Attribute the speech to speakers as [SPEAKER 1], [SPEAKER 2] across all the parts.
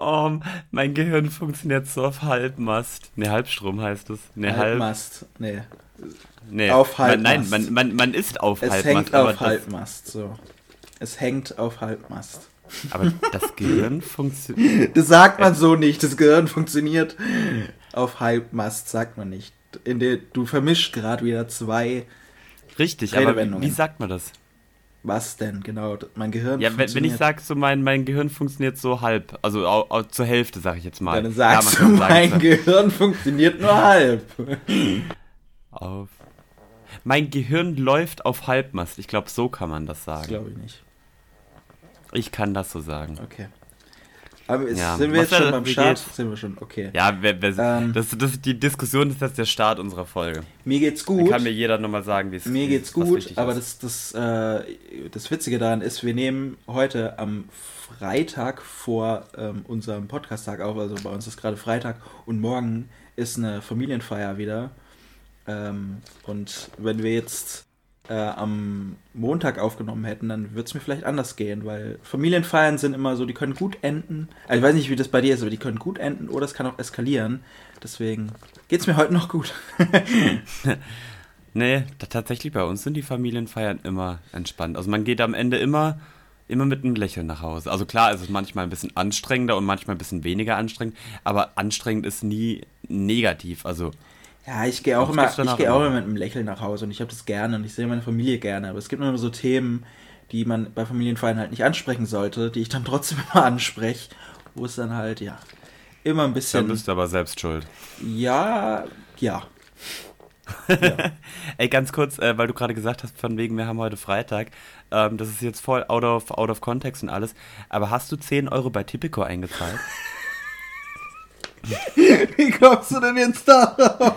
[SPEAKER 1] Oh, mein Gehirn funktioniert so auf Halbmast. Ne, Halbstrom heißt es. Ne,
[SPEAKER 2] Halbmast. Halb... Nee.
[SPEAKER 1] Nee. Auf Halbmast. Man, nein, man, man, man ist auf
[SPEAKER 2] es
[SPEAKER 1] Halbmast.
[SPEAKER 2] Es hängt auf Halbmast, so. Es hängt auf Halbmast.
[SPEAKER 1] Aber das Gehirn funktioniert.
[SPEAKER 2] Das sagt man so nicht. Das Gehirn funktioniert auf Halbmast, sagt man nicht. In der, du vermischst gerade wieder zwei.
[SPEAKER 1] Richtig, aber wie sagt man das?
[SPEAKER 2] Was denn, genau? Mein Gehirn
[SPEAKER 1] Ja, wenn, wenn ich sage, so mein, mein Gehirn funktioniert so halb, also au, au, zur Hälfte, sage ich jetzt mal.
[SPEAKER 2] Dann sagst ja, du, mein sagen, Gehirn funktioniert nur halb.
[SPEAKER 1] Auf. Mein Gehirn läuft auf Halbmast. Ich glaube, so kann man das sagen. Das
[SPEAKER 2] glaube ich nicht.
[SPEAKER 1] Ich kann das so sagen.
[SPEAKER 2] Okay. Aber ist, ja. sind wir jetzt schon beim Start? Geht? Sind wir schon, okay.
[SPEAKER 1] Ja, wer, wer, ähm, das, das, die Diskussion ist jetzt der Start unserer Folge.
[SPEAKER 2] Mir geht's gut.
[SPEAKER 1] Da kann mir jeder nochmal sagen, wie es
[SPEAKER 2] Mir geht's gut, aber das, das, äh, das Witzige daran ist, wir nehmen heute am Freitag vor ähm, unserem Podcast-Tag auf. Also bei uns ist gerade Freitag und morgen ist eine Familienfeier wieder. Ähm, und wenn wir jetzt äh, am Montag aufgenommen hätten, dann würde es mir vielleicht anders gehen, weil Familienfeiern sind immer so, die können gut enden. Also ich weiß nicht, wie das bei dir ist, aber die können gut enden oder es kann auch eskalieren. Deswegen geht es mir heute noch gut.
[SPEAKER 1] nee, tatsächlich bei uns sind die Familienfeiern immer entspannt. Also man geht am Ende immer immer mit einem Lächeln nach Hause. Also klar, es ist manchmal ein bisschen anstrengender und manchmal ein bisschen weniger anstrengend, aber anstrengend ist nie negativ. Also
[SPEAKER 2] ja, ich gehe auch, immer, ich geh auch immer mit einem Lächeln nach Hause und ich habe das gerne und ich sehe meine Familie gerne. Aber es gibt immer so Themen, die man bei Familienfeiern halt nicht ansprechen sollte, die ich dann trotzdem immer anspreche, wo es dann halt, ja, immer ein bisschen.
[SPEAKER 1] Dann bist du aber selbst schuld.
[SPEAKER 2] Ja, ja.
[SPEAKER 1] ja. Ey, ganz kurz, äh, weil du gerade gesagt hast, von wegen, wir haben heute Freitag. Ähm, das ist jetzt voll out of, out of context und alles. Aber hast du 10 Euro bei Tipico eingezahlt?
[SPEAKER 2] Wie kommst du denn jetzt darauf?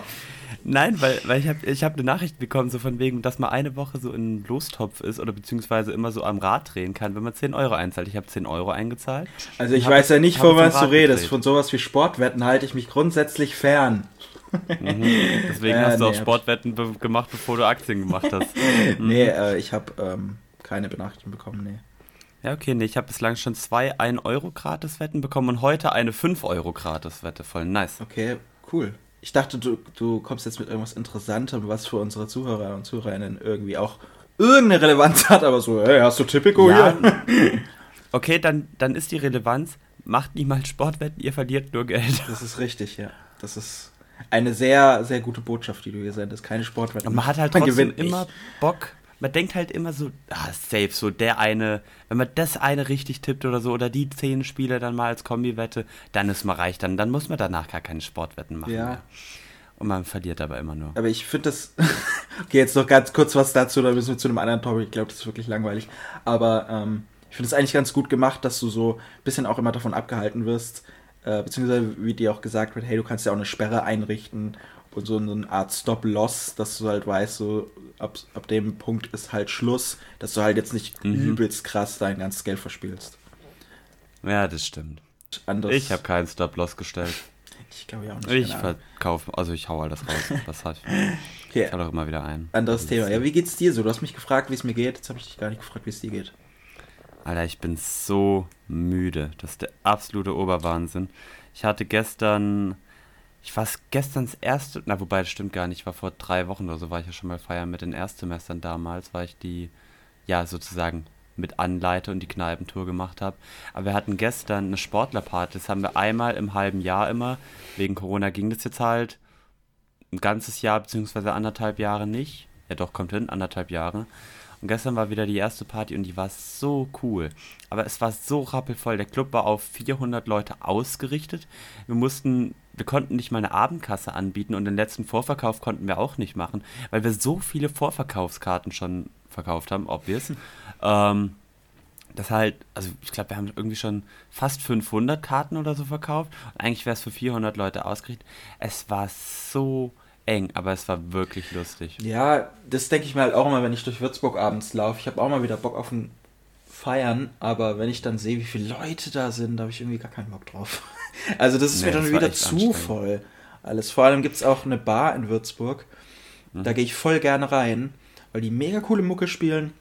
[SPEAKER 1] Nein, weil, weil ich habe ich hab eine Nachricht bekommen, so von wegen, dass man eine Woche so in Lostopf ist oder beziehungsweise immer so am Rad drehen kann, wenn man 10 Euro einzahlt. Ich habe 10 Euro eingezahlt.
[SPEAKER 2] Also ich weiß ja nicht, von was du redest. Von sowas wie Sportwetten halte ich mich grundsätzlich fern.
[SPEAKER 1] Mhm. Deswegen äh, hast du nee, auch Sportwetten be gemacht, bevor du Aktien gemacht hast.
[SPEAKER 2] Mhm. Nee, äh, ich habe ähm, keine Benachrichtigung bekommen, nee.
[SPEAKER 1] Ja, okay, nee, ich habe bislang schon zwei 1-Euro-Gratis-Wetten bekommen und heute eine 5-Euro-Gratis-Wette. Voll nice.
[SPEAKER 2] Okay, cool. Ich dachte, du, du kommst jetzt mit irgendwas Interessantem, was für unsere Zuhörer und Zuhörerinnen irgendwie auch irgendeine Relevanz hat, aber so, hey, hast du Typico ja,
[SPEAKER 1] hier? okay, dann, dann ist die Relevanz, macht niemals Sportwetten, ihr verliert nur Geld.
[SPEAKER 2] Das ist richtig, ja. Das ist eine sehr, sehr gute Botschaft, die du hier sendest. Keine Sportwetten.
[SPEAKER 1] Und man hat halt trotzdem immer Bock, man denkt halt immer so, ah, safe, so der eine, wenn man das eine richtig tippt oder so, oder die zehn Spiele dann mal als Kombi-Wette, dann ist man reich, dann, dann muss man danach gar keine Sportwetten machen ja. mehr. Und man verliert aber immer nur.
[SPEAKER 2] Aber ich finde das. okay, jetzt noch ganz kurz was dazu, dann müssen wir zu einem anderen Topic. Ich glaube, das ist wirklich langweilig. Aber ähm, ich finde es eigentlich ganz gut gemacht, dass du so ein bisschen auch immer davon abgehalten wirst, äh, beziehungsweise wie dir auch gesagt wird, hey, du kannst ja auch eine Sperre einrichten und so eine Art Stop-Loss, dass du halt weißt, so ab, ab dem Punkt ist halt Schluss, dass du halt jetzt nicht mhm. übelst krass dein ganzes Geld verspielst.
[SPEAKER 1] Ja, das stimmt. Anders ich habe keinen Stop-Loss gestellt.
[SPEAKER 2] Ich glaube ja auch nicht.
[SPEAKER 1] Ich verkaufe, also ich hau alles raus. Was hat. Ich hau doch immer wieder ein.
[SPEAKER 2] Anderes also Thema. Ja, wie geht's dir so? Du hast mich gefragt, wie es mir geht. Jetzt habe ich dich gar nicht gefragt, wie es dir geht.
[SPEAKER 1] Alter, ich bin so müde. Das ist der absolute Oberwahnsinn. Ich hatte gestern ich war gestern das erste, na wobei das stimmt gar nicht, ich war vor drei Wochen oder so, war ich ja schon mal feiern mit den Erstsemestern damals, weil ich die, ja sozusagen mit anleite und die Kneipentour gemacht habe. Aber wir hatten gestern eine Sportlerparty, das haben wir einmal im halben Jahr immer. Wegen Corona ging das jetzt halt ein ganzes Jahr beziehungsweise anderthalb Jahre nicht. Ja doch, kommt hin, anderthalb Jahre. Und gestern war wieder die erste Party und die war so cool. Aber es war so rappelvoll. Der Club war auf 400 Leute ausgerichtet. Wir mussten, wir konnten nicht mal eine Abendkasse anbieten und den letzten Vorverkauf konnten wir auch nicht machen, weil wir so viele Vorverkaufskarten schon verkauft haben, obvious. ähm, das halt, also ich glaube, wir haben irgendwie schon fast 500 Karten oder so verkauft. Und eigentlich wäre es für 400 Leute ausgerichtet. Es war so eng, aber es war wirklich lustig.
[SPEAKER 2] Ja, das denke ich mir halt auch immer, wenn ich durch Würzburg abends laufe. Ich habe auch mal wieder Bock auf ein Feiern, aber wenn ich dann sehe, wie viele Leute da sind, da habe ich irgendwie gar keinen Bock drauf. Also das ist nee, mir dann wieder zu voll. Alles. Vor allem gibt es auch eine Bar in Würzburg. Mhm. Da gehe ich voll gerne rein, weil die mega coole Mucke spielen.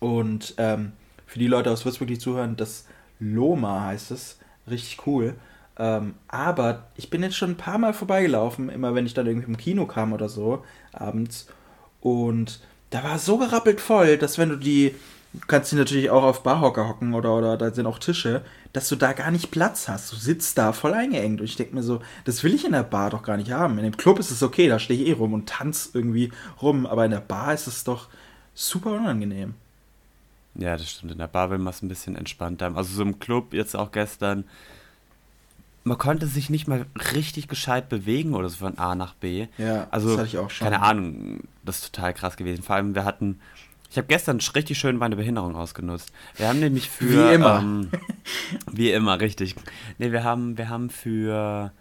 [SPEAKER 2] Und ähm, für die Leute aus Würzburg, die zuhören, das Loma heißt es. richtig cool. Ähm, aber ich bin jetzt schon ein paar Mal vorbeigelaufen, immer wenn ich dann irgendwie im Kino kam oder so, abends. Und da war so gerappelt voll, dass wenn du die, du kannst dich natürlich auch auf Barhocker hocken oder, oder da sind auch Tische, dass du da gar nicht Platz hast. Du sitzt da voll eingeengt und ich denke mir so, das will ich in der Bar doch gar nicht haben. In dem Club ist es okay, da stehe ich eh rum und tanz irgendwie rum, aber in der Bar ist es doch super unangenehm.
[SPEAKER 1] Ja, das stimmt. In der Bar will man es ein bisschen entspannter haben. Also so im Club jetzt auch gestern, man konnte sich nicht mal richtig gescheit bewegen oder so von A nach B.
[SPEAKER 2] Ja,
[SPEAKER 1] also,
[SPEAKER 2] das hatte ich auch schon.
[SPEAKER 1] Keine Ahnung, das ist total krass gewesen. Vor allem, wir hatten, ich habe gestern richtig schön meine Behinderung ausgenutzt. Wir haben nämlich für.
[SPEAKER 2] Wie immer.
[SPEAKER 1] Ähm, wie immer, richtig. Nee, wir haben, wir haben für.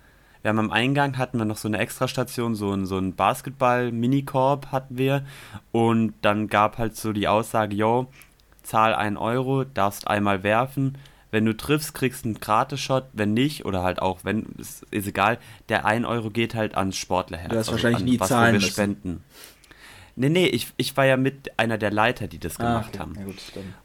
[SPEAKER 1] Wir haben am Eingang hatten wir noch so eine Extrastation, so ein, so ein Basketball-Minikorb hatten wir. Und dann gab halt so die Aussage, yo, zahl 1 Euro, darfst einmal werfen. Wenn du triffst, kriegst du einen Gratis-Shot. Wenn nicht, oder halt auch, wenn, ist, ist egal, der 1 Euro geht halt ans Sportlerherz.
[SPEAKER 2] Du hast wahrscheinlich
[SPEAKER 1] an
[SPEAKER 2] nie
[SPEAKER 1] was,
[SPEAKER 2] zahlen
[SPEAKER 1] wir
[SPEAKER 2] müssen.
[SPEAKER 1] spenden. Nee, nee, ich, ich war ja mit einer der Leiter, die das
[SPEAKER 2] Ah,
[SPEAKER 1] gemacht
[SPEAKER 2] okay.
[SPEAKER 1] haben.
[SPEAKER 2] Ja, gut.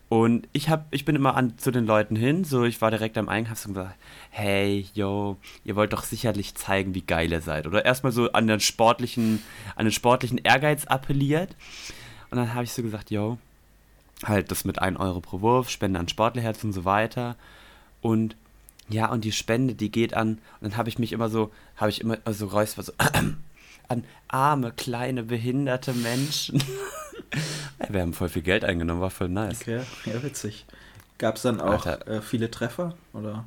[SPEAKER 1] Und ich hab, ich bin immer an, zu den Leuten hin, so ich war direkt am Eingang, so gesagt, hey, yo, ihr wollt doch sicherlich zeigen, wie geil ihr seid. Oder erstmal so an den sportlichen, an den sportlichen Ehrgeiz appelliert. Und dann habe ich so gesagt, yo, halt das mit 1 Euro pro Wurf, Spende an Sportlerherz und so weiter. Und ja, und die Spende, die geht an, und dann habe ich mich immer so, habe ich immer so räuspert, so, an arme, kleine, behinderte Menschen. Wir haben voll viel Geld eingenommen, war voll nice.
[SPEAKER 2] Okay, ja, witzig. Gab es dann auch äh, viele Treffer? Oder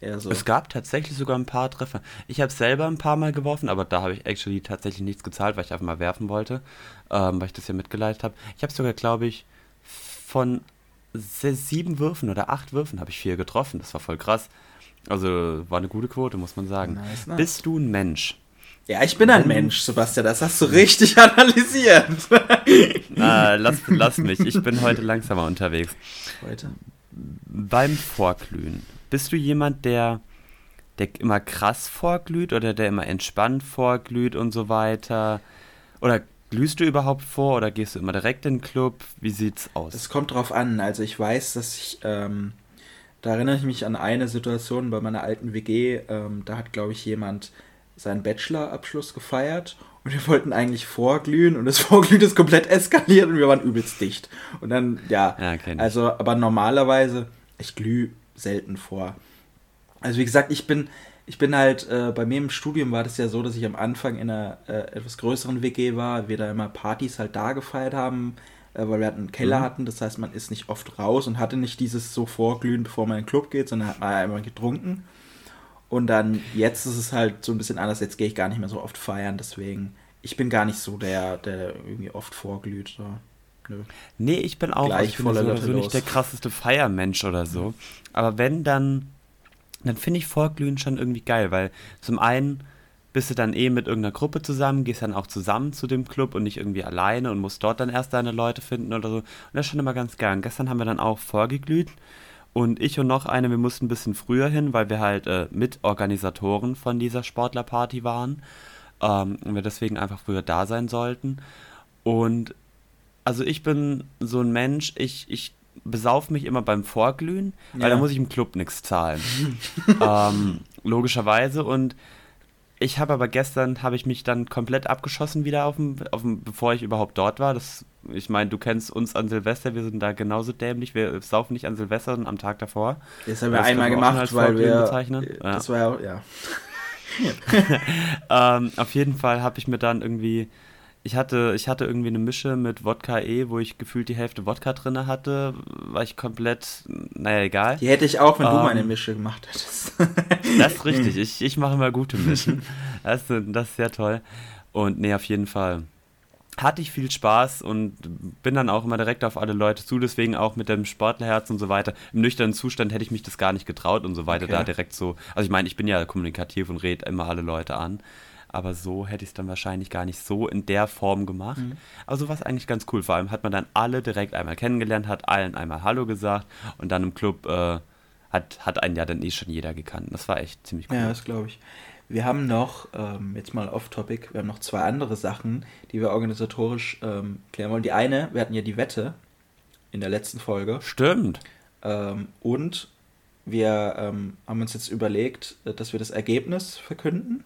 [SPEAKER 2] eher so?
[SPEAKER 1] Es gab tatsächlich sogar ein paar Treffer. Ich habe selber ein paar Mal geworfen, aber da habe ich actually tatsächlich nichts gezahlt, weil ich einfach mal werfen wollte, ähm, weil ich das ja mitgeleitet habe. Ich habe sogar, glaube ich, von sieben Würfen oder acht Würfen habe ich vier getroffen. Das war voll krass. Also war eine gute Quote, muss man sagen.
[SPEAKER 2] Nice, nice.
[SPEAKER 1] Bist du ein Mensch?
[SPEAKER 2] Ja, ich bin ein Mensch, Sebastian, das hast du richtig analysiert.
[SPEAKER 1] Ah, lass, lass mich, ich bin heute langsamer unterwegs.
[SPEAKER 2] Heute.
[SPEAKER 1] Beim Vorglühen, bist du jemand, der, der immer krass vorglüht oder der immer entspannt vorglüht und so weiter? Oder glühst du überhaupt vor oder gehst du immer direkt in den Club? Wie sieht's aus?
[SPEAKER 2] Es kommt drauf an. Also ich weiß, dass ich, ähm, da erinnere ich mich an eine Situation bei meiner alten WG. Ähm, da hat, glaube ich, jemand seinen Bachelorabschluss gefeiert und wir wollten eigentlich vorglühen und das Vorglühen ist komplett eskaliert und wir waren übelst dicht. Und dann, ja,
[SPEAKER 1] Ja,
[SPEAKER 2] also, aber normalerweise, ich glühe selten vor. Also wie gesagt, ich bin, ich bin halt, äh, bei mir im Studium war das ja so, dass ich am Anfang in einer äh, etwas größeren WG war, wir da immer Partys halt da gefeiert haben, äh, weil wir halt einen Keller
[SPEAKER 1] Mhm.
[SPEAKER 2] hatten, das heißt, man ist nicht oft raus und hatte nicht dieses so vorglühen, bevor man in den Club geht, sondern hat man einmal getrunken. Und dann, jetzt ist es halt so ein bisschen anders, jetzt gehe ich gar nicht mehr so oft feiern, deswegen, ich bin gar nicht so der, der irgendwie oft vorglüht. So. Nö.
[SPEAKER 1] Nee, ich bin auch
[SPEAKER 2] Gleich
[SPEAKER 1] also ich bin so, so nicht der krasseste Feiermensch oder so. Aber wenn, dann, dann finde ich Vorglühen schon irgendwie geil, weil zum einen bist du dann eh mit irgendeiner Gruppe zusammen, gehst dann auch zusammen zu dem Club und nicht irgendwie alleine und musst dort dann erst deine Leute finden oder so. Und das ist schon immer ganz geil. Und gestern haben wir dann auch vorgeglüht und ich und noch eine, wir mussten ein bisschen früher hin, weil wir halt äh, Mitorganisatoren von dieser Sportlerparty waren ähm, und wir deswegen einfach früher da sein sollten. Und also ich bin so ein Mensch, ich, ich besauf mich immer beim Vorglühen, weil
[SPEAKER 2] Ja.
[SPEAKER 1] da muss ich im Club nichts zahlen. ähm, logischerweise. Und ich habe aber gestern, habe ich mich dann komplett abgeschossen wieder auf dem, auf dem, bevor ich überhaupt dort war. Das, ich meine, du kennst uns an Silvester, wir sind da genauso dämlich. Wir saufen nicht an Silvester, sondern am Tag davor.
[SPEAKER 2] Das haben wir
[SPEAKER 1] Das
[SPEAKER 2] einmal
[SPEAKER 1] wir
[SPEAKER 2] gemacht, weil wir.
[SPEAKER 1] bezeichnen.
[SPEAKER 2] Das war ja auch, ja.
[SPEAKER 1] Ähm, auf jeden Fall habe ich mir dann irgendwie, ich hatte, ich hatte irgendwie eine Mische mit Wodka E, wo ich gefühlt die Hälfte Wodka drinne hatte, war ich komplett, naja, egal.
[SPEAKER 2] Die hätte ich auch, wenn du
[SPEAKER 1] Ähm,
[SPEAKER 2] meine Mische gemacht hättest.
[SPEAKER 1] Das ist richtig, ich, ich mache immer gute Mischen. Das, das ist sehr toll. Und nee, auf jeden Fall hatte ich viel Spaß und bin dann auch immer direkt auf alle Leute zu, deswegen auch mit dem Sportlerherz und so weiter. Im nüchternen Zustand hätte ich mich das gar nicht getraut und so weiter,
[SPEAKER 2] Okay.
[SPEAKER 1] da direkt so. Also ich meine, ich bin ja kommunikativ und rede immer alle Leute an. Aber so hätte ich es dann wahrscheinlich gar nicht so in der Form gemacht.
[SPEAKER 2] Mhm.
[SPEAKER 1] Aber so war es eigentlich ganz cool. Vor allem hat man dann alle direkt einmal kennengelernt, hat allen einmal Hallo gesagt und dann im Club äh, hat, hat einen ja dann eh schon jeder gekannt. Das war echt ziemlich cool.
[SPEAKER 2] Ja, das glaube ich. Wir haben noch, ähm, jetzt mal off-topic, wir haben noch zwei andere Sachen, die wir organisatorisch ähm, klären wollen. Die eine, wir hatten ja die Wette in der letzten Folge.
[SPEAKER 1] Stimmt.
[SPEAKER 2] Ähm, und wir ähm, haben uns jetzt überlegt, äh, dass wir das Ergebnis verkünden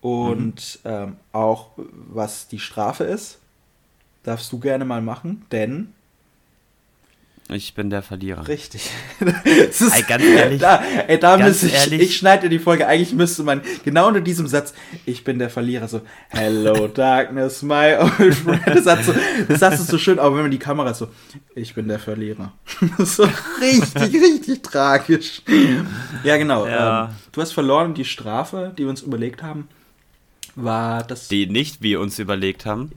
[SPEAKER 2] und mhm. ähm, auch was die Strafe ist. Darfst du gerne mal machen, denn
[SPEAKER 1] ich bin der Verlierer.
[SPEAKER 2] Richtig. ist, ey, ganz ehrlich. Da, ey, da müsste ich, ehrlich, ich schneide die Folge, eigentlich müsste man genau unter diesem Satz, ich bin der Verlierer, so, Hello Darkness, my old friend. Das, hat so, das hast du so schön, aber wenn man die Kamera so, ich bin der Verlierer. so richtig, richtig tragisch. Ja, genau. Ja. Ähm, du hast verloren, die Strafe, die wir uns überlegt haben, war das.
[SPEAKER 1] Die nicht wir uns überlegt haben,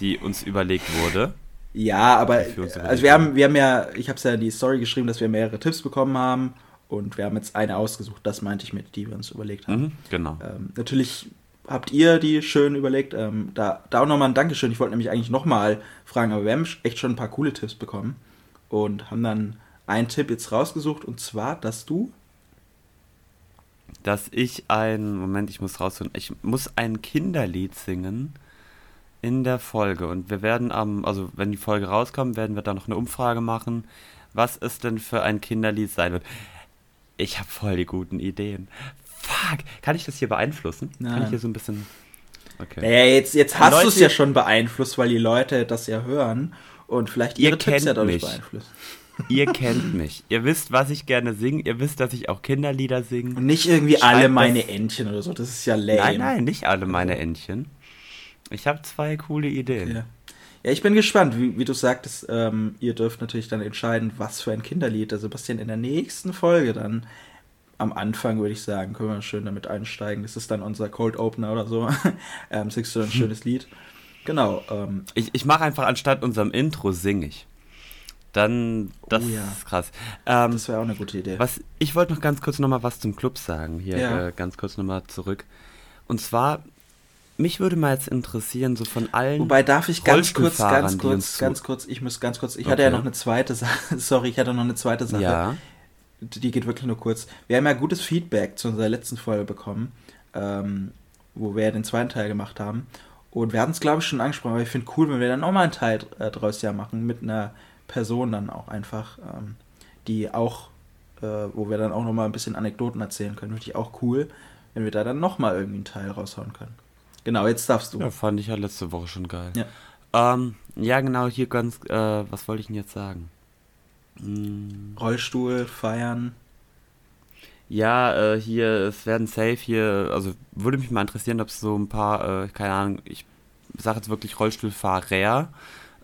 [SPEAKER 1] die uns überlegt wurde.
[SPEAKER 2] Ja, aber also wir haben, wir haben ja, ich habe es ja in die Story geschrieben, dass wir mehrere Tipps bekommen haben und wir haben jetzt eine ausgesucht. Das meinte ich mit, die wir uns überlegt haben. Mhm,
[SPEAKER 1] genau.
[SPEAKER 2] Ähm, natürlich habt ihr die schön überlegt. Ähm, da, da auch nochmal ein Dankeschön. Ich wollte nämlich eigentlich nochmal fragen, aber wir haben echt schon ein paar coole Tipps bekommen und haben dann einen Tipp jetzt rausgesucht und zwar, dass du
[SPEAKER 1] dass ich ein Moment, ich muss rausfinden, ich muss ein Kinderlied singen in der Folge. Und wir werden am, also wenn die Folge rauskommt, werden wir da noch eine Umfrage machen, was es denn für ein Kinderlied sein wird. Ich habe voll die guten Ideen. Fuck, kann ich das hier beeinflussen? Nein. Kann ich hier so ein bisschen.
[SPEAKER 2] Okay. Naja, jetzt, jetzt hast du es ja schon beeinflusst, weil die Leute das ja hören und vielleicht ihre
[SPEAKER 1] ihr Tipps ja dadurch beeinflussen. Ihr kennt mich. Ihr wisst, was ich gerne singe. Ihr wisst, dass ich auch Kinderlieder singe.
[SPEAKER 2] Und nicht irgendwie Schreibt alle meine Entchen oder so. Das ist ja lame.
[SPEAKER 1] Nein, nein, nicht alle meine Entchen. Ich habe zwei coole Ideen.
[SPEAKER 2] Ja. ja, ich bin gespannt, wie, wie du sagtest, ähm, ihr dürft natürlich dann entscheiden, was für ein Kinderlied der Sebastian in der nächsten Folge dann am Anfang, würde ich sagen, können wir schön damit einsteigen. Das ist dann unser Cold Opener oder so. ähm, singst du ein schönes Lied. Genau. Ähm,
[SPEAKER 1] ich ich mache einfach anstatt unserem Intro singe ich. Dann, das oh, ja. ist krass.
[SPEAKER 2] Ähm, das wäre auch eine gute Idee.
[SPEAKER 1] Was, ich wollte noch ganz kurz noch mal was zum Club sagen. Hier ja. äh, ganz kurz noch mal zurück. Und zwar mich würde mal jetzt interessieren, so von allen.
[SPEAKER 2] Wobei darf ich ganz kurz, ganz kurz, ganz kurz, ich muss ganz kurz, ich okay. hatte ja noch eine zweite Sache, sorry, ich hatte noch eine zweite Sache. Ja. Die geht wirklich nur kurz. Wir haben ja gutes Feedback zu unserer letzten Folge bekommen, ähm, wo wir ja den zweiten Teil gemacht haben. Und wir hatten es, glaube ich, schon angesprochen, aber ich finde cool, wenn wir dann nochmal einen Teil äh, draus ja machen, mit einer Person dann auch einfach, ähm, die auch, äh, wo wir dann auch nochmal ein bisschen Anekdoten erzählen können. Finde ich auch cool, wenn wir da dann nochmal irgendwie einen Teil raushauen können. Genau, jetzt darfst du.
[SPEAKER 1] Ja, fand ich ja letzte Woche schon geil. Ja, ähm, ja genau, hier ganz, äh, was wollte ich denn jetzt sagen?
[SPEAKER 2] Hm. Rollstuhl, feiern.
[SPEAKER 1] Ja, äh, hier, es werden safe hier, also würde mich mal interessieren, ob es so ein paar, äh, keine Ahnung, ich sage jetzt wirklich Rollstuhlfahrer,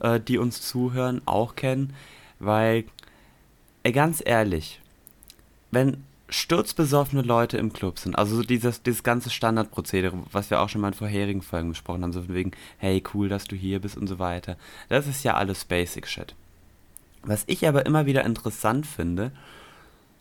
[SPEAKER 1] äh, die uns zuhören, auch kennen, weil, ganz ehrlich, wenn sturzbesoffene Leute im Club sind, also dieses, dieses ganze Standardprozedere, was wir auch schon mal in vorherigen Folgen besprochen haben, so von wegen, hey, cool, dass du hier bist und so weiter, das ist ja alles Basic Shit. Was ich aber immer wieder interessant finde,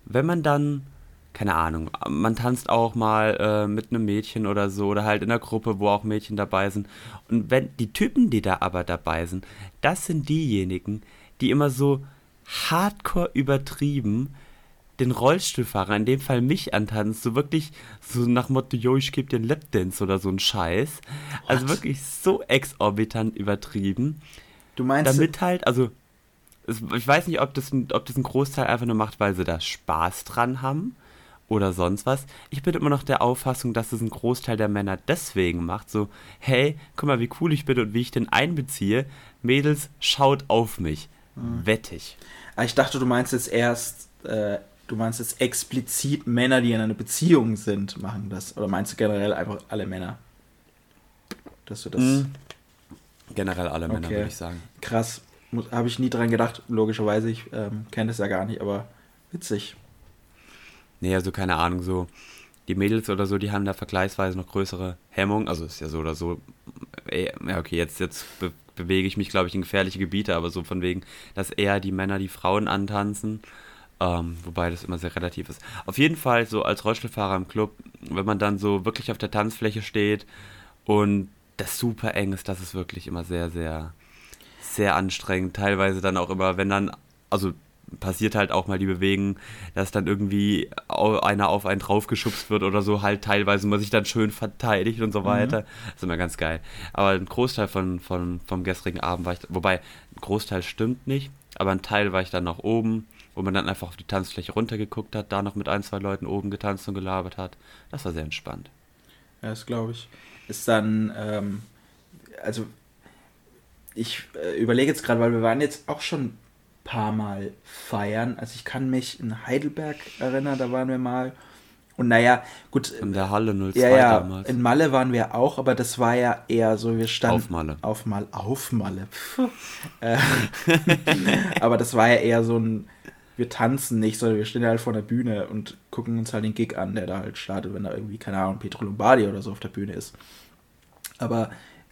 [SPEAKER 1] wenn man dann, keine Ahnung, man tanzt auch mal äh, mit einem Mädchen oder so, oder halt in einer Gruppe, wo auch Mädchen dabei sind, und wenn die Typen, die da aber dabei sind, das sind diejenigen, die immer so hardcore übertrieben den Rollstuhlfahrer, in dem Fall mich antanzt, so wirklich so nach Motto, yo, ich gebe dir einen Lapdance oder so ein Scheiß. Also What? Also wirklich so exorbitant übertrieben.
[SPEAKER 2] Du meinst.
[SPEAKER 1] Damit halt, also, ich weiß nicht, ob das, ob das ein Großteil einfach nur macht, weil sie da Spaß dran haben oder sonst was. Ich bin immer noch der Auffassung, dass es ein Großteil der Männer deswegen macht. So, hey, guck mal, wie cool ich bin und wie ich den einbeziehe. Mädels, schaut auf mich. Mhm. Wettig.
[SPEAKER 2] Ah, ich dachte, du meinst jetzt erst äh, Du meinst jetzt explizit Männer, die in einer Beziehung sind, machen das? Oder meinst du generell einfach alle Männer? Dass du das. Mhm.
[SPEAKER 1] Generell alle okay. Männer, würde ich sagen.
[SPEAKER 2] Krass. Habe ich nie dran gedacht, logischerweise. Ich ähm, kenne das ja gar nicht, aber witzig.
[SPEAKER 1] Nee, also keine Ahnung, so. Die Mädels oder so, die haben da vergleichsweise noch größere Hemmungen. Also ist ja so oder so. Äh, ja, okay, jetzt, jetzt be bewege ich mich, glaube ich, in gefährliche Gebiete, aber so von wegen, dass eher die Männer die Frauen antanzen ähm, wobei das immer sehr relativ ist. Auf jeden Fall so als Rollstuhlfahrer im Club, wenn man dann so wirklich auf der Tanzfläche steht und das super eng ist, das ist wirklich immer sehr, sehr, sehr anstrengend. Teilweise dann auch immer, wenn dann, also passiert halt auch mal die Bewegung, dass dann irgendwie einer auf einen draufgeschubst wird oder so, halt teilweise man sich dann schön verteidigt und so mhm. weiter. Mhm. Das ist immer ganz geil. Aber ein Großteil von, von, vom gestrigen Abend war ich, wobei ein Großteil stimmt nicht, aber ein Teil war ich dann noch oben wo man dann einfach auf die Tanzfläche runtergeguckt hat, da noch mit ein, zwei Leuten oben getanzt und gelabert hat. Das war sehr entspannt.
[SPEAKER 2] Ja, das glaube ich. Ist dann, ähm, also ich äh, überlege jetzt gerade, weil wir waren jetzt auch schon ein paar Mal feiern. Also ich kann mich in Heidelberg erinnern, da waren wir mal. Und naja, gut.
[SPEAKER 1] In der Halle 02
[SPEAKER 2] ja, ja, damals. In Malle waren wir auch, aber das war ja eher so, wir standen.
[SPEAKER 1] Auf Malle.
[SPEAKER 2] Auf Malle. Auf Malle. Äh, aber das war ja eher so ein, wir tanzen nicht, sondern wir stehen halt vor der Bühne und gucken uns halt den Gig an, der da halt startet, wenn da irgendwie, keine Ahnung, Petro Lombardi oder so auf der Bühne ist. Aber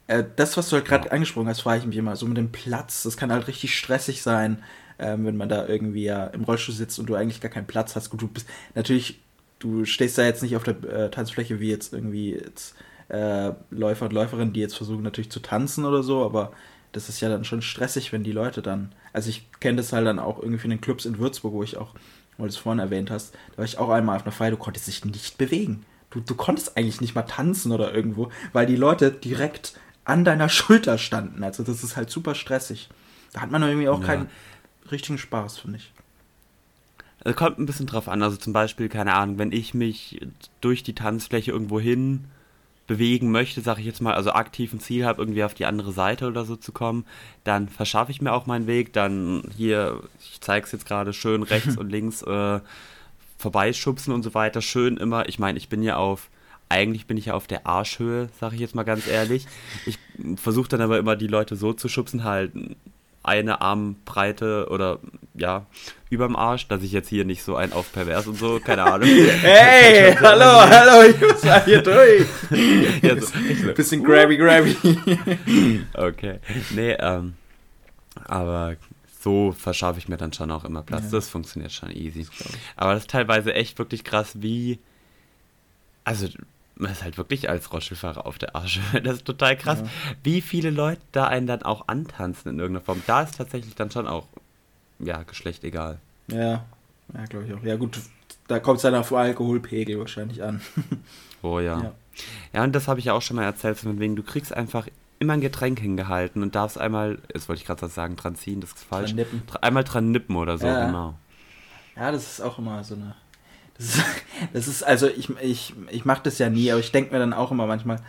[SPEAKER 2] äh, das, was du halt gerade ja. angesprochen hast, frage ich mich immer, so mit dem Platz, das kann halt richtig stressig sein, ähm, wenn man da irgendwie ja im Rollstuhl sitzt und du eigentlich gar keinen Platz hast. Gut, du bist natürlich du stehst da jetzt nicht auf der äh, Tanzfläche wie jetzt irgendwie jetzt, äh, Läufer und Läuferinnen, die jetzt versuchen natürlich zu tanzen oder so, aber das ist ja dann schon stressig, wenn die Leute dann. Also ich kenne das halt dann auch irgendwie in den Clubs in Würzburg, wo ich auch, weil du es vorhin erwähnt hast, da war ich auch einmal auf einer Feier, du konntest dich nicht bewegen. Du, du konntest eigentlich nicht mal tanzen oder irgendwo, weil die Leute direkt an deiner Schulter standen. Also das ist halt super stressig. Da hat man irgendwie auch ja. keinen richtigen Spaß, finde ich.
[SPEAKER 1] Es kommt ein bisschen drauf an. Also zum Beispiel, keine Ahnung, wenn ich mich durch die Tanzfläche irgendwo hin bewegen möchte, sage ich jetzt mal, also aktiv ein Ziel habe, irgendwie auf die andere Seite oder so zu kommen, dann verschaffe ich mir auch meinen Weg. Dann hier, ich zeige es jetzt gerade schön rechts und links äh, vorbeischubsen und so weiter. Schön immer, ich meine, ich bin ja auf, eigentlich bin ich ja auf der Arschhöhe, sage ich jetzt mal ganz ehrlich. Ich versuche dann aber immer die Leute so zu schubsen, halt eine Armbreite oder ja, überm Arsch, dass ich jetzt hier nicht so ein auf pervers und so, keine Ahnung.
[SPEAKER 2] hey, hallo, hallo, ich muss mal hier durch. ja, so, Bisschen grabby, grabby.
[SPEAKER 1] okay. Nee, ähm, aber so verschaffe ich mir dann schon auch immer Platz. Ja. Das funktioniert schon easy. Aber das ist teilweise echt wirklich krass, wie. Also, man ist halt wirklich als Rollstuhlfahrer auf der Asche. Das ist total krass, ja. wie viele Leute da einen dann auch antanzen in irgendeiner Form. Da ist tatsächlich dann schon auch, ja, Geschlecht egal.
[SPEAKER 2] Ja, ja, glaube ich auch. Ja, gut, da kommt es dann auf Alkoholpegel wahrscheinlich an.
[SPEAKER 1] oh ja. Ja, ja und das habe ich ja auch schon mal erzählt, von wegen, du kriegst einfach immer ein Getränk hingehalten und darfst einmal, jetzt wollte ich gerade sagen, dran ziehen, das ist falsch. Dran nippen. Einmal dran nippen oder so,
[SPEAKER 2] ja.
[SPEAKER 1] genau.
[SPEAKER 2] Ja, das ist auch immer so eine das ist, das ist also, ich, ich, ich mache das ja nie, aber ich denke mir dann auch immer manchmal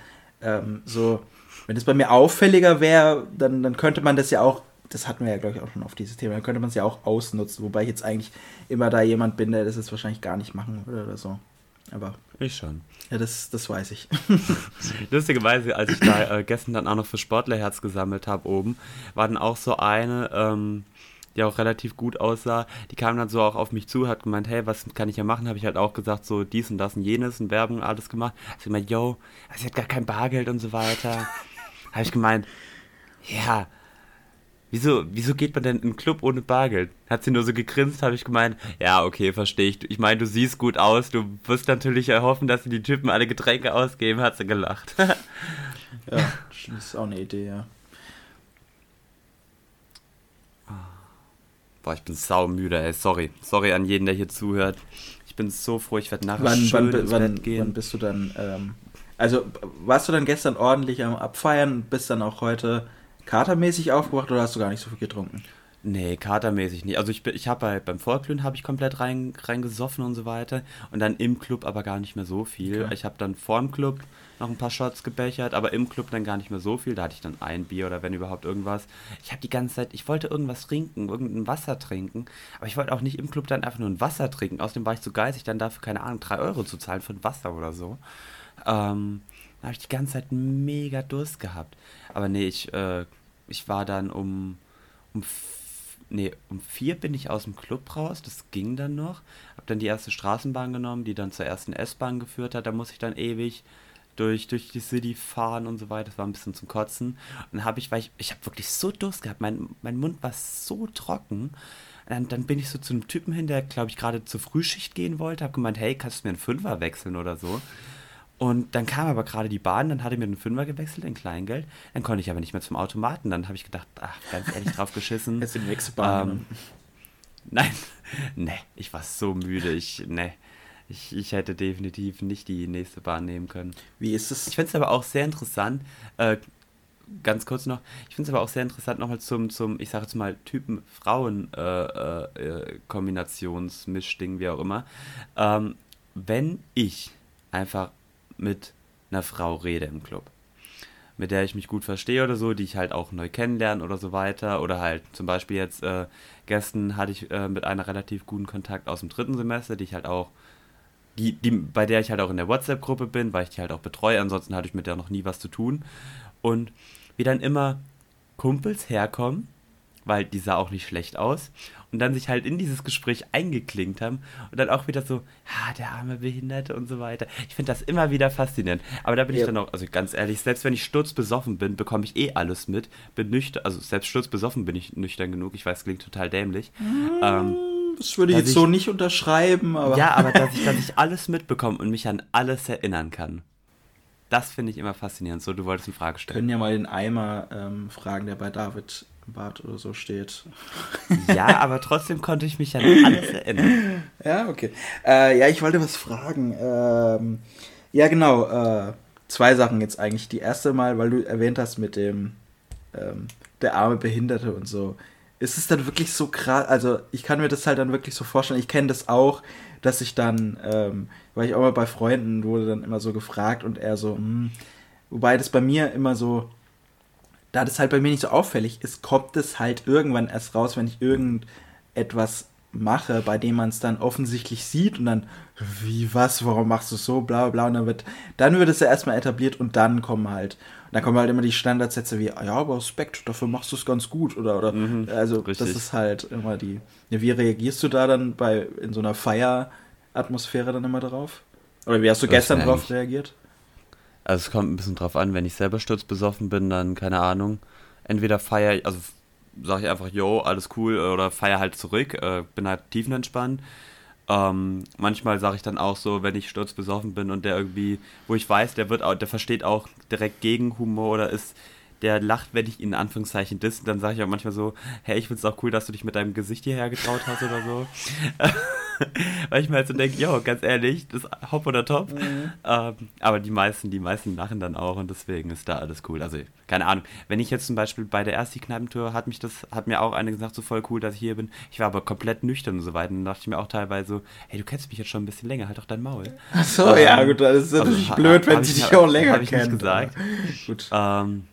[SPEAKER 2] ähm, so, wenn es bei mir auffälliger wäre, dann, dann könnte man das ja auch, das hatten wir ja, glaube ich, auch schon auf dieses Thema, dann könnte man es ja auch ausnutzen, wobei ich jetzt eigentlich immer da jemand bin, der das jetzt wahrscheinlich gar nicht machen würde oder so. Aber.
[SPEAKER 1] Ich schon.
[SPEAKER 2] Ja, das, das weiß ich.
[SPEAKER 1] Lustigerweise, als ich da äh, gestern dann auch noch für Sportlerherz gesammelt habe oben, war dann auch so eine, ähm, die auch relativ gut aussah, die kam dann so auch auf mich zu, hat gemeint, hey, was kann ich ja machen? Habe ich halt auch gesagt, so dies und das und jenes und Werbung und alles gemacht. Hat sie gemeint, yo, sie hat gar kein Bargeld und so weiter. Habe ich gemeint, ja, wieso, wieso geht man denn in einen Club ohne Bargeld? Hat sie nur so gegrinst, habe ich gemeint, ja, okay, verstehe ich. Ich meine, du siehst gut aus, du wirst natürlich erhoffen, dass die Typen alle Getränke ausgeben, hat sie gelacht.
[SPEAKER 2] ja, das ist auch eine Idee, ja.
[SPEAKER 1] Boah, ich bin saumüde, ey. Sorry. Sorry an jeden, der hier zuhört. Ich bin so froh, ich werde nachher
[SPEAKER 2] wann, schön wann, wann, gehen. Wann bist du dann, ähm, also warst du dann gestern ordentlich am Abfeiern und bist dann auch heute katermäßig aufgewacht oder hast du gar nicht so viel getrunken?
[SPEAKER 1] Nee, katermäßig nicht. Also ich, ich habe bei, beim Vorglühen habe ich komplett rein, reingesoffen und so weiter. Und dann im Club aber gar nicht mehr so viel. Okay. Ich habe dann vor dem Club noch ein paar Shots gebechert, aber im Club dann gar nicht mehr so viel. Da hatte ich dann ein Bier oder wenn überhaupt irgendwas. Ich habe die ganze Zeit, ich wollte irgendwas trinken, irgendein Wasser trinken, aber ich wollte auch nicht im Club dann einfach nur ein Wasser trinken. Außerdem war ich zu geizig, dann dafür, keine Ahnung, drei Euro zu zahlen für ein Wasser oder so. Ähm, da habe ich die ganze Zeit mega Durst gehabt. Aber nee, ich, äh, ich war dann um, um nee, um vier bin ich aus dem Club raus, das ging dann noch. Hab dann die erste Straßenbahn genommen, die dann zur ersten S-Bahn geführt hat. Da muss ich dann ewig durch, durch die City fahren und so weiter. Das war ein bisschen zum Kotzen. Und dann habe ich, weil ich, ich habe wirklich so Durst gehabt. Mein, mein Mund war so trocken. Dann, dann bin ich so zu einem Typen hin, der, glaube ich, gerade zur Frühschicht gehen wollte. Habe gemeint, hey, kannst du mir einen Fünfer wechseln oder so? Und dann kam aber gerade die Bahn, dann hatte mir einen Fünfer gewechselt, ein Kleingeld. Dann konnte ich aber nicht mehr zum Automaten. Dann habe ich gedacht, ach, ganz ehrlich drauf geschissen.
[SPEAKER 2] Jetzt die nächste Bahn. Ähm,
[SPEAKER 1] nein, nee, ich war so müde. Ich, nee. Ich, ich hätte definitiv nicht die nächste Bahn nehmen können.
[SPEAKER 2] Wie ist es?
[SPEAKER 1] Ich finde es aber auch sehr interessant, äh, ganz kurz noch, ich finde es aber auch sehr interessant nochmal zum, zum, ich sage jetzt mal, Typen Frauen-Kombinationsmischding, äh, äh, wie auch immer. Ähm, wenn ich einfach mit einer Frau rede im Club, mit der ich mich gut verstehe oder so, die ich halt auch neu kennenlerne oder so weiter. Oder halt zum Beispiel jetzt äh, gestern hatte ich äh, mit einer relativ guten Kontakt aus dem dritten Semester, die ich halt auch, die, die, bei der ich halt auch in der WhatsApp-Gruppe bin, weil ich die halt auch betreue. Ansonsten hatte ich mit der noch nie was zu tun. Und wie dann immer Kumpels herkommen, weil die sah auch nicht schlecht aus und dann sich halt in dieses Gespräch eingeklinkt haben und dann auch wieder so, ja, der arme Behinderte und so weiter. Ich finde das immer wieder faszinierend. Aber da bin ja. ich dann auch, also ganz ehrlich, selbst wenn ich sturzbesoffen bin, bekomme ich eh alles mit. Bin nüchtern, also selbst sturzbesoffen bin ich nüchtern genug. Ich weiß, es klingt total dämlich.
[SPEAKER 2] Mhm. Ähm, das würde ich jetzt ich, so nicht unterschreiben,
[SPEAKER 1] aber. Ja, aber dass ich, dass ich alles mitbekomme und mich an alles erinnern kann. Das finde ich immer faszinierend. So, du wolltest eine Frage stellen.
[SPEAKER 2] Können ja mal den Eimer ähm, fragen, der bei David Bart oder so steht.
[SPEAKER 1] Ja, aber trotzdem konnte ich mich an alles erinnern.
[SPEAKER 2] Ja, okay. Äh, ja, ich wollte was fragen. Ähm, ja, genau. Äh, zwei Sachen jetzt eigentlich. Die erste Mal, weil du erwähnt hast mit dem ähm, der arme Behinderte und so. Ist es dann wirklich so krass? Also, ich kann mir das halt dann wirklich so vorstellen. Ich kenne das auch, dass ich dann, ähm, war ich auch mal bei Freunden, wurde dann immer so gefragt und er so, hm, wobei das bei mir immer so da das halt bei mir nicht so auffällig ist, kommt es halt irgendwann erst raus, wenn ich irgendetwas mache, bei dem man es dann offensichtlich sieht und dann, wie, was, warum machst du so, bla bla, und dann wird, dann wird es ja erstmal etabliert und dann kommen halt, dann kommen halt immer die Standardsätze wie, ja, aber Respekt, dafür machst du es ganz gut, oder, oder, mhm, also, richtig. das ist halt immer die, wie reagierst du da dann bei, in so einer Feieratmosphäre dann immer drauf? Oder wie hast du das gestern drauf reagiert?
[SPEAKER 1] Also es kommt ein bisschen drauf an, wenn ich selber sturzbesoffen bin, dann keine Ahnung. Entweder feiere ich, also sage ich einfach, yo, alles cool, oder feiere halt zurück, äh, bin halt tiefenentspannt. Ähm, manchmal sage ich dann auch so, wenn ich sturzbesoffen bin und der irgendwie, wo ich weiß, der wird auch, der versteht auch direkt Gegenhumor oder ist der lacht, wenn ich ihn in Anführungszeichen dissen, dann sage ich auch manchmal so, hey, ich finde es auch cool, dass du dich mit deinem Gesicht hierher getraut hast oder so. Weil ich mir halt so denke, jo, ganz ehrlich, das ist hopp oder top. Mhm. Ähm, aber die meisten, die meisten lachen dann auch und deswegen ist da alles cool. Also, keine Ahnung. Wenn ich jetzt zum Beispiel bei der ersten Kneipentour hat mich das, hat mir auch eine gesagt, so voll cool, dass ich hier bin. Ich war aber komplett nüchtern und so weiter. Und dann dachte ich mir auch teilweise so, hey, du kennst mich jetzt schon ein bisschen länger, halt doch dein Maul.
[SPEAKER 2] Ach so, ähm, ja, gut, das ist natürlich also, blöd, wenn sie dich auch länger hab ich kennt. Nicht
[SPEAKER 1] gesagt. gut. Ähm,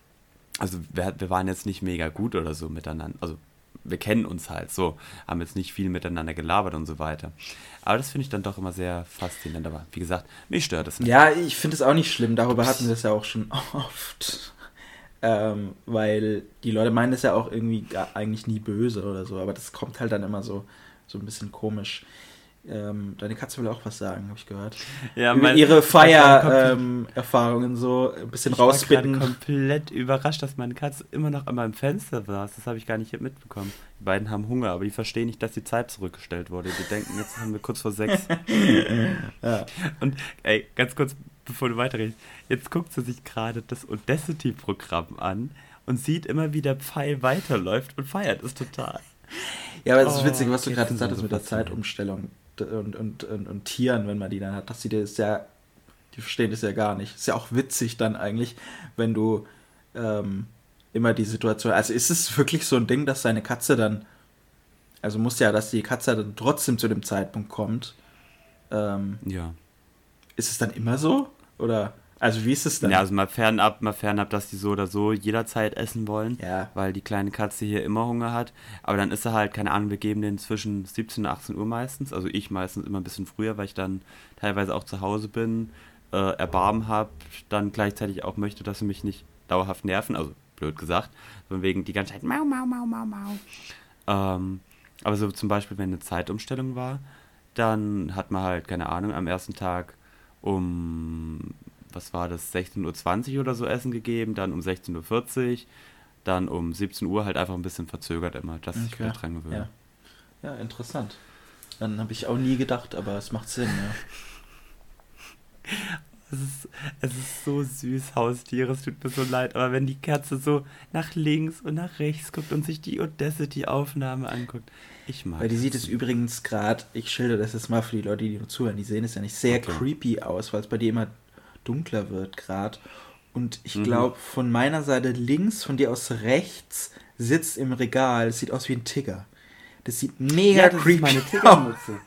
[SPEAKER 1] also wir, wir waren jetzt nicht mega gut oder so miteinander. Also wir kennen uns halt so, haben jetzt nicht viel miteinander gelabert und so weiter. Aber das finde ich dann doch immer sehr faszinierend. Aber wie gesagt, mich stört es
[SPEAKER 2] nicht. Ja, ich finde es auch nicht schlimm. Darüber Ups. hatten wir es ja auch schon oft. Ähm, weil die Leute meinen das ja auch irgendwie eigentlich nie böse oder so. Aber das kommt halt dann immer so, so ein bisschen komisch. Ähm, deine Katze will auch was sagen, habe ich gehört. Ja, mein, ihre Feier-Erfahrungen ähm, so ein bisschen ich rausbitten.
[SPEAKER 1] Ich war komplett überrascht, dass meine Katze immer noch an meinem Fenster saß. Das habe ich gar nicht mitbekommen. Die beiden haben Hunger, aber die verstehen nicht, dass die Zeit zurückgestellt wurde. Die denken, jetzt haben wir kurz vor sechs. ja. Und ey, ganz kurz, bevor du weiterredest. Jetzt guckt sie sich gerade das Audacity-Programm an und sieht immer, wie der Pfeil weiterläuft und feiert es total.
[SPEAKER 2] Ja, aber es ist witzig, was du gerade gesagt hast mit der Zeitumstellung und, und, und, und Tieren, wenn man die dann hat, dass sie das ja, die verstehen das ja gar nicht. Ist ja auch witzig dann eigentlich, wenn du ähm, immer die Situation, also ist es wirklich so ein Ding, dass seine Katze dann, also muss ja, dass die Katze dann trotzdem zu dem Zeitpunkt kommt. Ähm, ja. Ist es dann immer so? Oder? Also wie ist es denn?
[SPEAKER 1] Ja, also mal fernab, mal fernab, dass die so oder so jederzeit essen wollen, ja. weil die kleine Katze hier immer Hunger hat. Aber dann ist er halt, keine Ahnung, wir geben den zwischen 17 und 18 Uhr meistens. Also ich meistens immer ein bisschen früher, weil ich dann teilweise auch zu Hause bin, äh, Erbarmen habe, dann gleichzeitig auch möchte, dass sie mich nicht dauerhaft nerven, also blöd gesagt, von wegen die ganze Zeit mau, mau, mau, mau, mau. Ähm, aber so zum Beispiel, wenn eine Zeitumstellung war, dann hat man halt, keine Ahnung, am ersten Tag um was war das, 16.20 Uhr oder so Essen gegeben, dann um 16.40 Uhr, dann um 17 Uhr halt einfach ein bisschen verzögert immer, dass okay. ich wieder dran gewöhne.
[SPEAKER 2] Ja. ja, interessant. Dann habe ich auch nie gedacht, aber es macht Sinn, ja.
[SPEAKER 1] Es ist, es ist so süß, Haustiere, es tut mir so leid, aber wenn die Katze so nach links und nach rechts guckt und sich die Audacity-Aufnahme anguckt, ich mag
[SPEAKER 2] Weil die sieht es übrigens gerade, ich schilder das jetzt mal für die Leute, die nur zuhören, die sehen es ja nicht sehr okay. creepy aus, weil es bei dir immer dunkler wird gerade. Und ich glaube, von meiner Seite links, von dir aus rechts, sitzt im Regal. Es sieht aus wie ein Tiger. Das sieht mega
[SPEAKER 1] Ja, das
[SPEAKER 2] creepy
[SPEAKER 1] meine. Tiggermütze.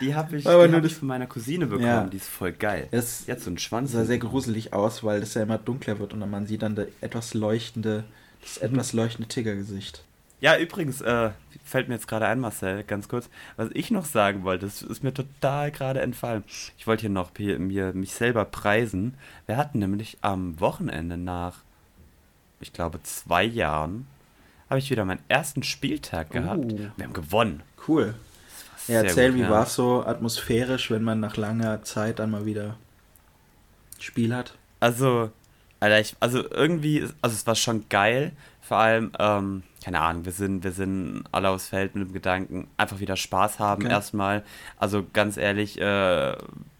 [SPEAKER 1] Die habe ich,
[SPEAKER 2] Aber
[SPEAKER 1] die
[SPEAKER 2] nur
[SPEAKER 1] hab ich
[SPEAKER 2] das-
[SPEAKER 1] von meiner Cousine bekommen.
[SPEAKER 2] Ja.
[SPEAKER 1] Die ist voll geil.
[SPEAKER 2] Das
[SPEAKER 1] hat so einen Schwanz.
[SPEAKER 2] sah sehr gruselig aus, weil das ja immer dunkler wird und dann man sieht dann das etwas leuchtende, das etwas leuchtende Tigergesicht.
[SPEAKER 1] Ja, übrigens, äh, fällt mir jetzt gerade ein, Marcel, ganz kurz, was ich noch sagen wollte, das ist mir total gerade entfallen. Ich wollte hier noch mir, mich selber preisen. Wir hatten nämlich am Wochenende nach, ich glaube, zwei Jahren, habe ich wieder meinen ersten Spieltag gehabt.
[SPEAKER 2] Oh.
[SPEAKER 1] Wir haben gewonnen.
[SPEAKER 2] Cool. Ja, erzähl,
[SPEAKER 1] gut,
[SPEAKER 2] wie
[SPEAKER 1] ja.
[SPEAKER 2] war es so atmosphärisch, wenn man nach langer Zeit dann mal wieder Spiel hat?
[SPEAKER 1] Also, Alter, ich, also irgendwie, also es war schon geil. Vor allem, ähm, keine Ahnung, wir sind, wir sind alle aufs Feld mit dem Gedanken, einfach wieder Spaß haben
[SPEAKER 2] Okay.
[SPEAKER 1] erstmal. Also ganz ehrlich, äh,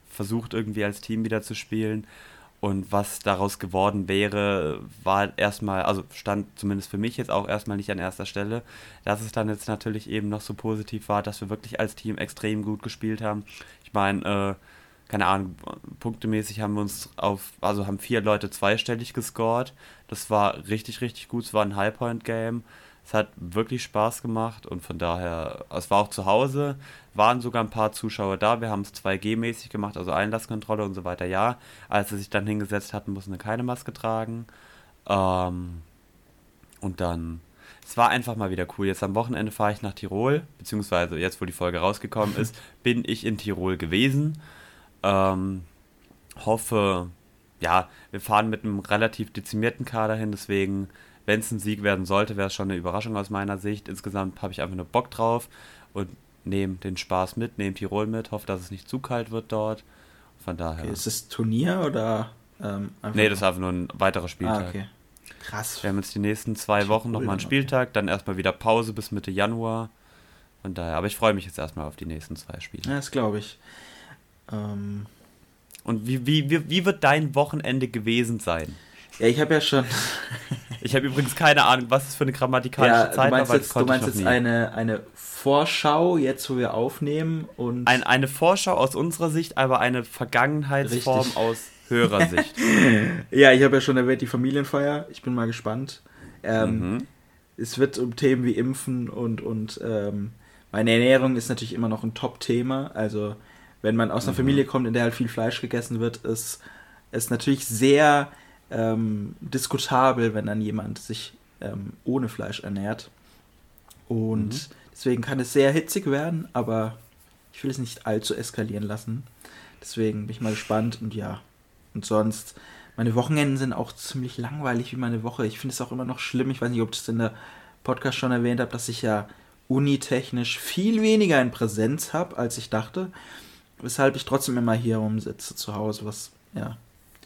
[SPEAKER 1] versucht irgendwie als Team wieder zu spielen. Und was daraus geworden wäre, war erstmal, also stand zumindest für mich jetzt auch erstmal nicht an erster Stelle. Dass es dann jetzt natürlich eben noch so positiv war, dass wir wirklich als Team extrem gut gespielt haben. Ich meine, äh, keine Ahnung, punktemäßig haben wir uns auf, also haben vier Leute zweistellig gescored. Das war richtig, richtig gut. Es war ein High-Point-Game. Es hat wirklich Spaß gemacht und von daher, es war auch zu Hause, waren sogar ein paar Zuschauer da. Wir haben es 2G-mäßig gemacht, also Einlasskontrolle und so weiter, ja. Als sie sich dann hingesetzt hatten, mussten sie keine Maske tragen. Ähm, und dann, es war einfach mal wieder cool. Jetzt am Wochenende fahre ich nach Tirol, beziehungsweise jetzt, wo die Folge rausgekommen ist, bin ich in Tirol gewesen. Ähm, hoffe, ja, wir fahren mit einem relativ dezimierten Kader hin, deswegen, wenn es ein Sieg werden sollte, wäre es schon eine Überraschung aus meiner Sicht. Insgesamt habe ich einfach nur Bock drauf und nehme den Spaß mit, nehme Tirol mit, hoffe, dass es nicht zu kalt wird dort. Von daher.
[SPEAKER 2] Ist das Turnier oder ähm, einfach
[SPEAKER 1] nee, das ist einfach nur ein weiterer Spieltag.
[SPEAKER 2] Ah, okay. Krass.
[SPEAKER 1] Wir haben jetzt die nächsten zwei Wochen nochmal einen Spieltag, dann erstmal wieder Pause bis Mitte Januar. Von daher, aber ich freue mich jetzt erstmal auf die nächsten zwei Spiele.
[SPEAKER 2] Ja, das glaube ich. Ähm,
[SPEAKER 1] Und wie, wie, wie, wie wird dein Wochenende gewesen sein?
[SPEAKER 2] ja, ich habe ja schon.
[SPEAKER 1] Ich habe übrigens keine Ahnung, was es für eine grammatikalische
[SPEAKER 2] ja, du
[SPEAKER 1] Zeit war,
[SPEAKER 2] meinst
[SPEAKER 1] weil das
[SPEAKER 2] jetzt, du meinst jetzt eine, eine Vorschau, jetzt wo wir aufnehmen und.
[SPEAKER 1] Ein, eine Vorschau aus unserer Sicht, aber eine Vergangenheitsform
[SPEAKER 2] Richtig.
[SPEAKER 1] aus Hörersicht.
[SPEAKER 2] ja, ich habe ja schon erwähnt, die Familienfeier. Ich bin mal gespannt. Ähm,
[SPEAKER 1] mhm.
[SPEAKER 2] Es wird um Themen wie Impfen und, und ähm, meine Ernährung ist natürlich immer noch ein Top-Thema. Also, wenn man aus einer
[SPEAKER 1] Mhm.
[SPEAKER 2] Familie kommt, in der halt viel Fleisch gegessen wird, ist es natürlich sehr ähm, diskutabel, wenn dann jemand sich ähm, ohne Fleisch ernährt. Und
[SPEAKER 1] Mhm.
[SPEAKER 2] deswegen kann es sehr hitzig werden, aber ich will es nicht allzu eskalieren lassen. Deswegen bin ich mal gespannt und ja. Und sonst, meine Wochenenden sind auch ziemlich langweilig wie meine Woche. Ich finde es auch immer noch schlimm. Ich weiß nicht, ob ich das in der Podcast schon erwähnt habe, dass ich ja unitechnisch viel weniger in Präsenz habe, als ich dachte. Weshalb ich trotzdem immer hier rumsitze zu Hause, was ja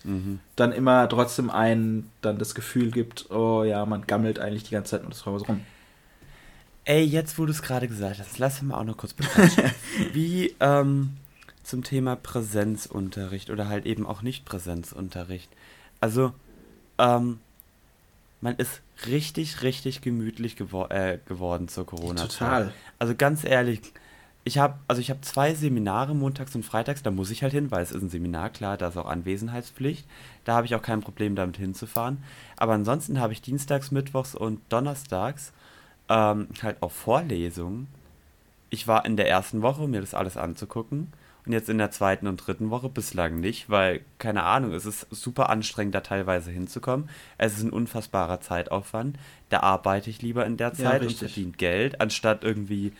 [SPEAKER 1] Mhm.
[SPEAKER 2] dann immer trotzdem einen dann das Gefühl gibt, oh ja, man gammelt eigentlich die ganze Zeit nur zu Hause rum.
[SPEAKER 1] Ey, jetzt wo du es gerade gesagt hast, lass mich mal auch noch kurz bequatschen. Wie ähm, zum Thema Präsenzunterricht oder halt eben auch nicht Präsenzunterricht. Also, ähm, man ist richtig, richtig gemütlich gewor äh, geworden zur Corona-Zeit.
[SPEAKER 2] Total.
[SPEAKER 1] Also ganz ehrlich, ich habe also ich habe zwei Seminare montags und freitags, da muss ich halt hin, weil es ist ein Seminar, klar, da ist auch Anwesenheitspflicht. Da habe ich auch kein Problem damit hinzufahren. Aber ansonsten habe ich dienstags, mittwochs und donnerstags ähm, halt auch Vorlesungen. Ich war in der ersten Woche, um mir das alles anzugucken. Und jetzt in der zweiten und dritten Woche bislang nicht, weil, keine Ahnung, es ist super anstrengend, da teilweise hinzukommen. Es ist ein unfassbarer Zeitaufwand. Da arbeite ich lieber in der
[SPEAKER 2] Ja,
[SPEAKER 1] Zeit und
[SPEAKER 2] richtig.
[SPEAKER 1] verdiene Geld, anstatt irgendwie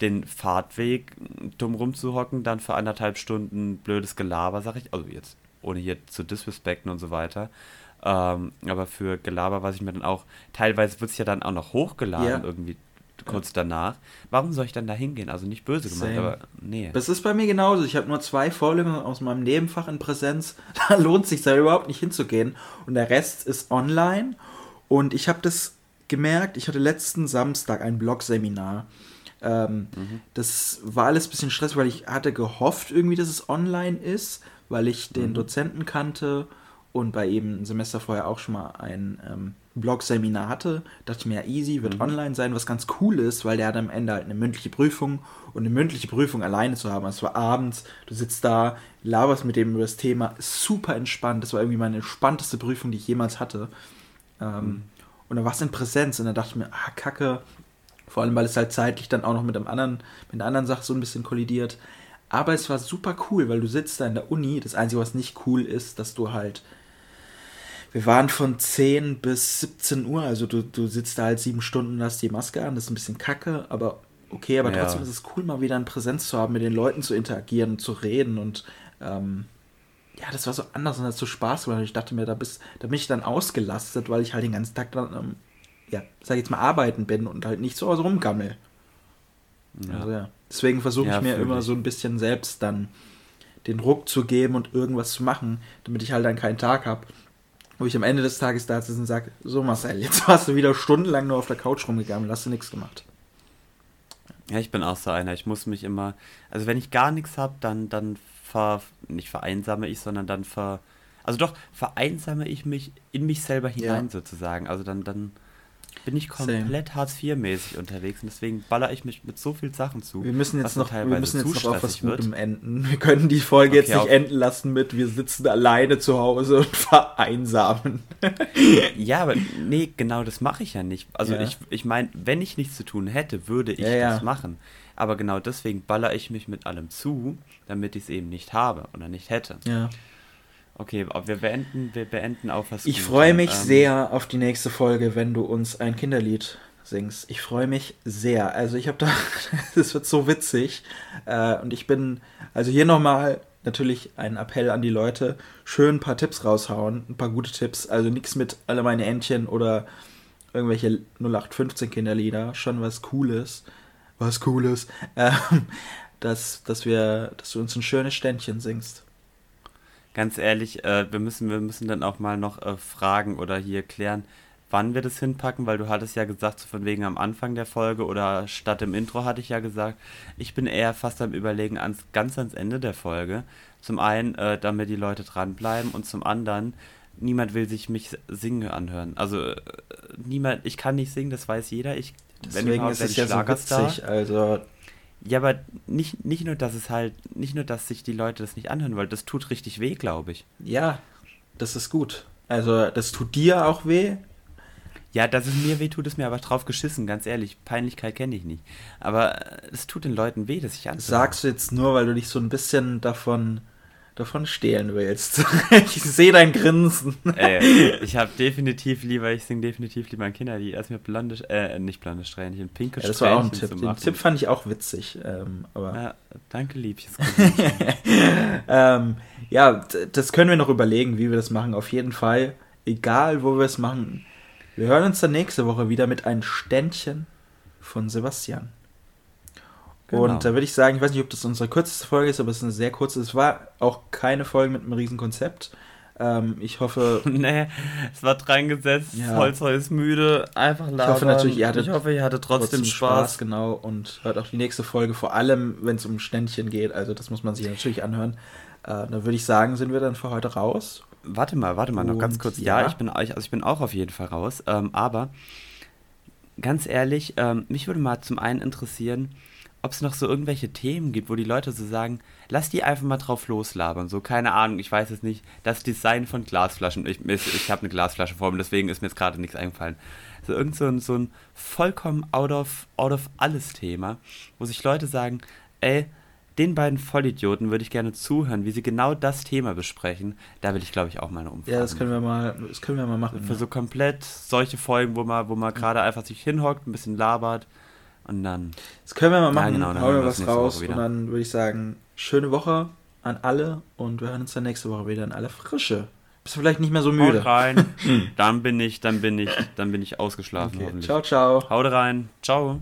[SPEAKER 1] den Fahrtweg dumm rumzuhocken, dann für anderthalb Stunden blödes Gelaber, sag ich. Also jetzt, ohne hier zu disrespekten und so weiter. Ähm, aber für Gelaber, was ich mir dann auch, teilweise wird es ja dann auch noch hochgeladen
[SPEAKER 2] Ja.
[SPEAKER 1] irgendwie kurz danach. Warum soll ich dann da hingehen? Also nicht böse gemeint,
[SPEAKER 2] Same.
[SPEAKER 1] aber nee.
[SPEAKER 2] Das ist bei mir genauso. Ich habe nur zwei Vorlesungen aus meinem Nebenfach in Präsenz. Da lohnt sich da überhaupt nicht hinzugehen. Und der Rest ist online. Und ich habe das gemerkt. Ich hatte letzten Samstag ein Blog-Seminar. Ähm, Das war alles ein bisschen stressig, weil ich hatte gehofft irgendwie, dass es online ist, weil ich den Dozenten kannte und bei ihm ein Semester vorher auch schon mal ein ähm, Blog-Seminar hatte, dachte ich mir, ja, easy, wird mhm. online sein, was ganz cool ist, weil der hat am Ende halt eine mündliche Prüfung und eine mündliche Prüfung alleine zu haben. Es war abends, du sitzt da, laberst mit dem über das Thema, super entspannt. Das war irgendwie meine entspannteste Prüfung, die ich jemals hatte. Ähm, mhm. Und dann war es in Präsenz und dann dachte ich mir, ah, kacke. Vor allem, weil es halt zeitlich dann auch noch mit, einem anderen, mit einer anderen Sache so ein bisschen kollidiert. Aber es war super cool, weil du sitzt da in der Uni. Das Einzige, was nicht cool ist, dass du halt. Wir waren von 10 bis 17 Uhr, also du, du sitzt da halt sieben Stunden, hast die Maske an, das ist ein bisschen kacke, aber okay, aber ja. trotzdem ist es cool, mal wieder in Präsenz zu haben, mit den Leuten zu interagieren, zu reden und ähm, ja, das war so anders und hat so Spaß gemacht. Ich dachte mir, da, bist, da bin ich dann ausgelastet, weil ich halt den ganzen Tag dann, ähm, ja, sag ich jetzt mal, arbeiten bin und halt nicht zu Hause rumgammel. Ja. Also, ja. Deswegen versuche ja, ich mir immer so ein bisschen selbst dann den Ruck zu geben und irgendwas zu machen, damit ich halt dann keinen Tag habe, wo ich am Ende des Tages da sitze und sage, so Marcel, jetzt warst du wieder stundenlang nur auf der Couch rumgegangen und hast du nichts gemacht.
[SPEAKER 1] Ja, ich bin auch so einer. Ich muss mich immer, also wenn ich gar nichts habe, dann, dann ver, nicht vereinsame ich, sondern dann ver, also doch, vereinsame ich mich in mich selber hinein ja. sozusagen. Also dann, dann bin ich komplett Hartz-IV-mäßig unterwegs und deswegen baller ich mich mit so vielen Sachen zu.
[SPEAKER 2] Wir müssen jetzt noch, wir müssen jetzt noch auf was Gutem enden. Wir können die Folge okay, jetzt nicht enden lassen mit, wir sitzen alleine zu Hause und vereinsamen.
[SPEAKER 1] ja, aber nee, genau das mache ich ja nicht. Also ja. ich, ich meine, wenn ich nichts zu tun hätte, würde ich ja, das ja. machen. Aber genau deswegen baller ich mich mit allem zu, damit ich es eben nicht habe oder nicht hätte. Ja. Okay, wir beenden, wir beenden auf was.
[SPEAKER 2] Ich freue mich ähm, sehr auf die nächste Folge, wenn du uns ein Kinderlied singst. Ich freue mich sehr. Also ich habe da, es wird so witzig. Äh, und ich bin, also hier nochmal natürlich ein Appell an die Leute, schön ein paar Tipps raushauen, ein paar gute Tipps. Also nichts mit alle meine Entchen oder irgendwelche 0815 Kinderlieder, schon was Cooles. Was Cooles. Ähm, dass, dass wir, dass du uns ein schönes Ständchen singst
[SPEAKER 1] ganz ehrlich, äh, wir, müssen, wir müssen dann auch mal noch äh, fragen oder hier klären, wann wir das hinpacken, weil du hattest ja gesagt, so von wegen am Anfang der Folge oder statt im Intro hatte ich ja gesagt, ich bin eher fast am Überlegen, ans, ganz ans Ende der Folge. Zum einen, äh, damit die Leute dranbleiben und zum anderen, niemand will sich mich singen anhören. Also äh, niemand, ich kann nicht singen, das weiß jeder. Ich,
[SPEAKER 2] Deswegen ist es ja so witzig, also
[SPEAKER 1] ja, aber nicht, nicht nur, dass es halt, nicht nur, dass sich die Leute das nicht anhören wollen, das tut richtig weh, glaube ich.
[SPEAKER 2] Ja, das ist gut. Also, das tut dir auch weh.
[SPEAKER 1] Ja, dass es mir weh tut, ist mir aber drauf geschissen, ganz ehrlich. Peinlichkeit kenne ich nicht. Aber es tut den Leuten weh, dass ich
[SPEAKER 2] anhöre. Sagst du jetzt nur, weil du dich so ein bisschen davon davon stehlen willst. ich sehe dein Grinsen.
[SPEAKER 1] Ey, ich habe definitiv lieber, ich singe definitiv lieber ein Kinderlied, als mir blonde, äh, nicht blonde Strähnchen, pinke ja,
[SPEAKER 2] das war auch ein Tipp. Den Tipp fand ich auch witzig. Ähm, aber
[SPEAKER 1] ja, danke, Liebchen.
[SPEAKER 2] ähm, ja, das können wir noch überlegen, wie wir das machen. Auf jeden Fall, egal wo wir es machen. Wir hören uns dann nächste Woche wieder mit einem Ständchen von Sebastian. Genau. Und da würde ich sagen, ich weiß nicht, ob das unsere kürzeste Folge ist, aber es ist eine sehr kurze. Es war auch keine Folge mit einem riesen Konzept. Ähm, ich hoffe.
[SPEAKER 1] nee, es war reingesetzt, ja. Holzheu ist müde, einfach labern.
[SPEAKER 2] Ich hoffe natürlich, ihr hattet,
[SPEAKER 1] ich hoffe, ihr hattet trotzdem, trotzdem Spaß. Spaß.
[SPEAKER 2] Genau, und hört auch die nächste Folge, vor allem, wenn es um Ständchen geht. Also, das muss man sich natürlich anhören. Äh, da würde ich sagen, sind wir dann für heute raus.
[SPEAKER 1] Warte mal, warte mal, noch und, ganz kurz. Ja, ja, ich, bin, also ich bin auch auf jeden Fall raus. Ähm, aber ganz ehrlich, ähm, mich würde mal zum einen interessieren, ob es noch so irgendwelche Themen gibt, wo die Leute so sagen, lass die einfach mal drauf loslabern. So, keine Ahnung, ich weiß es nicht. Das Design von Glasflaschen. Ich, ich habe eine Glasflasche vor mir, deswegen ist mir jetzt gerade nichts eingefallen. So irgend so ein, so ein vollkommen out of, out of alles Thema, wo sich Leute sagen, ey, den beiden Vollidioten würde ich gerne zuhören, wie sie genau das Thema besprechen. Da will ich, glaube ich, auch mal eine Umfrage.
[SPEAKER 2] Ja, das können wir mal, das können wir mal machen.
[SPEAKER 1] Für
[SPEAKER 2] ja.
[SPEAKER 1] so komplett solche Folgen, wo man, wo man gerade einfach sich hinhockt, ein bisschen labert und dann.
[SPEAKER 2] Das können wir mal machen. Ja, genau, dann hauen wir was raus. Und dann würde ich sagen, schöne Woche an alle und wir hören uns dann nächste Woche wieder in alle Frische. Bist du vielleicht nicht mehr so müde?
[SPEAKER 1] Haut rein. dann bin ich, dann bin ich, dann bin ich ausgeschlafen.
[SPEAKER 2] Okay. Ciao, ciao.
[SPEAKER 1] Haut rein. Ciao.